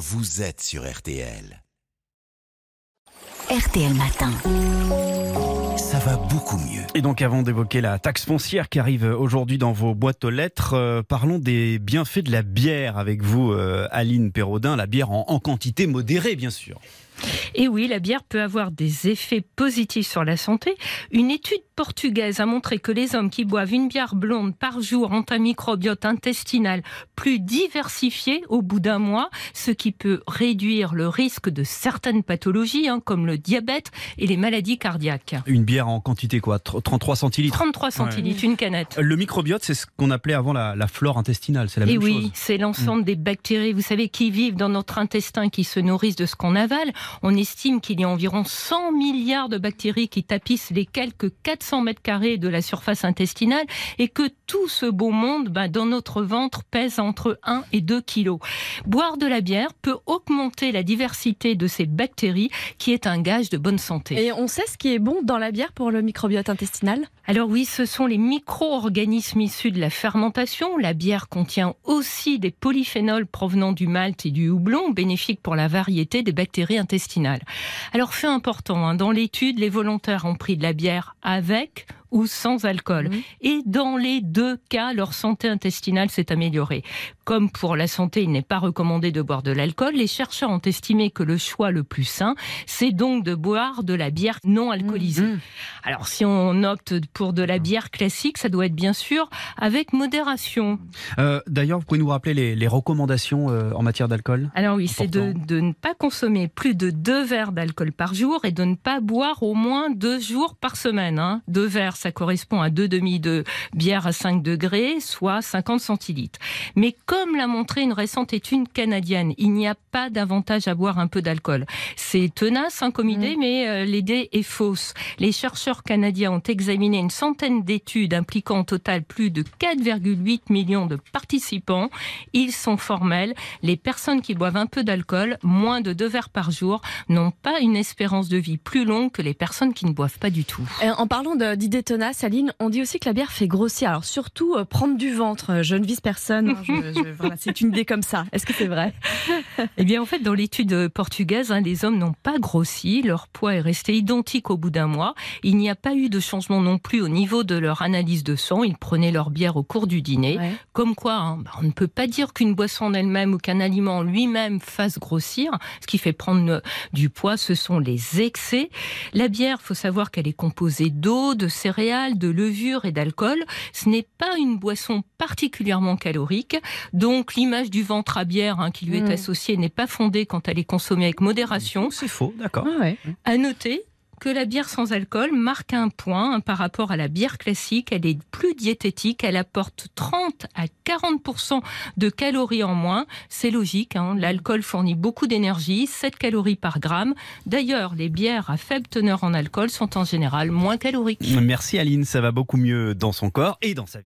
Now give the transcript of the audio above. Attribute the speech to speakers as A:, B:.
A: vous êtes sur RTL.
B: RTL Matin.
A: Ça va beaucoup mieux.
C: Et donc avant d'évoquer la taxe foncière qui arrive aujourd'hui dans vos boîtes aux lettres, euh, parlons des bienfaits de la bière avec vous, euh, Aline Perraudin, la bière en, en quantité modérée bien sûr.
D: Et oui, la bière peut avoir des effets positifs sur la santé. Une étude portugaise a montré que les hommes qui boivent une bière blonde par jour ont un microbiote intestinal plus diversifié au bout d'un mois, ce qui peut réduire le risque de certaines pathologies, hein, comme le diabète et les maladies cardiaques.
C: Une bière en quantité quoi? 33 centilitres?
D: 33 centilitres, une canette.
C: Le microbiote, c'est ce qu'on appelait avant la, la flore intestinale, c'est la
D: Et
C: même
D: oui,
C: chose.
D: c'est l'ensemble des bactéries, vous savez, qui vivent dans notre intestin, qui se nourrissent de ce qu'on avale. On estime qu'il y a environ 100 milliards de bactéries qui tapissent les quelques 400 mètres carrés de la surface intestinale et que tout ce beau monde, ben, dans notre ventre, pèse entre 1 et 2 kilos. Boire de la bière peut augmenter la diversité de ces bactéries, qui est un gage de bonne santé.
E: Et on sait ce qui est bon dans la bière pour le microbiote intestinal?
D: Alors oui, ce sont les micro-organismes issus de la fermentation. La bière contient aussi des polyphénols provenant du malt et du houblon, bénéfiques pour la variété des bactéries intestinales. Alors fait important, hein, dans l'étude, les volontaires ont pris de la bière avec ou sans alcool.
E: Mhm.
D: Et dans les deux cas, leur santé intestinale s'est améliorée. Comme pour la santé, il n'est pas recommandé de boire de l'alcool, les chercheurs ont estimé que le choix le plus sain, c'est donc de boire de la bière non alcoolisée.
E: Mhm.
D: Alors si on opte pour de la bière classique, ça doit être bien sûr avec modération.
C: Euh, D'ailleurs, vous pouvez nous rappeler les, les recommandations euh, en matière d'alcool?
D: Alors oui, c'est de ne pas consommer plus de deux verres d'alcool par jour et de ne pas boire au moins deux jours par semaine. hein. Deux verres, ça correspond à deux demi de bière à 5 degrés, soit 50 centilitres. Mais comme l'a montré une récente étude canadienne, il n'y a pas d'avantage à boire un peu d'alcool. C'est tenace hein, comme idée, mais euh, l'idée est fausse. Les chercheurs canadiens ont examiné une centaine d'études impliquant au total plus de 4,8 millions de participants. Ils sont formels. Les personnes qui boivent un peu d'alcool, moins de deux verres par jour, n'ont pas une espérance de vie plus longue que les personnes qui ne boivent pas du tout.
E: Euh, En parlant d'idées Aline, on dit aussi que la bière fait grossir. Alors surtout euh, prendre du ventre. Euh, Je ne vise personne. hein, voilà, c'est une idée comme ça. Est-ce que c'est vrai?
D: Eh bien, en fait, dans l'étude portugaise, hein, les hommes n'ont pas grossi. Leur poids est resté identique au bout d'un mois. Il n'y a pas eu de changement non plus au niveau de leur analyse de sang. Ils prenaient leur bière au cours du dîner.
E: Ouais.
D: Comme quoi, hein, bah, on ne peut pas dire qu'une boisson en elle-même ou qu'un aliment en lui-même fasse grossir. Ce qui fait prendre euh, du poids, ce sont les excès. La bière, faut savoir qu'elle est composée d'eau, de céréales, de levure et d'alcool. Ce n'est pas une boisson particulièrement calorique. Donc, l'image du ventre à bière hein, qui lui est
E: Mm.
D: associée n'est pas fondée quand elle est consommée avec modération.
C: C'est faux, d'accord.
E: Ah ouais.
D: À noter que la bière sans alcool marque un point hein, par rapport à la bière classique. Elle est plus diététique. Elle apporte 30 à 40% de calories en moins. C'est logique. hein, L'alcool fournit beaucoup d'énergie, 7 calories par gramme. D'ailleurs, les bières à faible teneur en alcool sont en général moins caloriques.
C: Merci Aline, ça va beaucoup mieux dans son corps et dans sa vie.